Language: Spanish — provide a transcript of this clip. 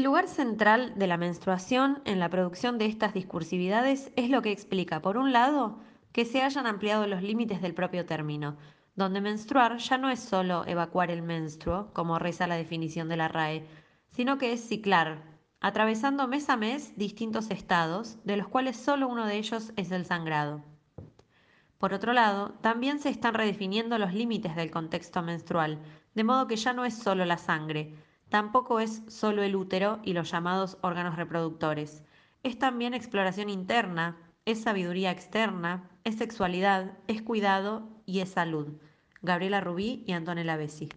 El lugar central de la menstruación en la producción de estas discursividades es lo que explica, por un lado, que se hayan ampliado los límites del propio término, donde menstruar ya no es solo evacuar el menstruo, como reza la definición de la RAE, sino que es ciclar, atravesando mes a mes distintos estados, de los cuales solo uno de ellos es el sangrado. Por otro lado, también se están redefiniendo los límites del contexto menstrual, de modo que ya no es solo la sangre, tampoco es solo el útero y los llamados órganos reproductores. Es también exploración interna, es sabiduría externa, es sexualidad, es cuidado y es salud. Gabriela Rubí y Antonella Bessi.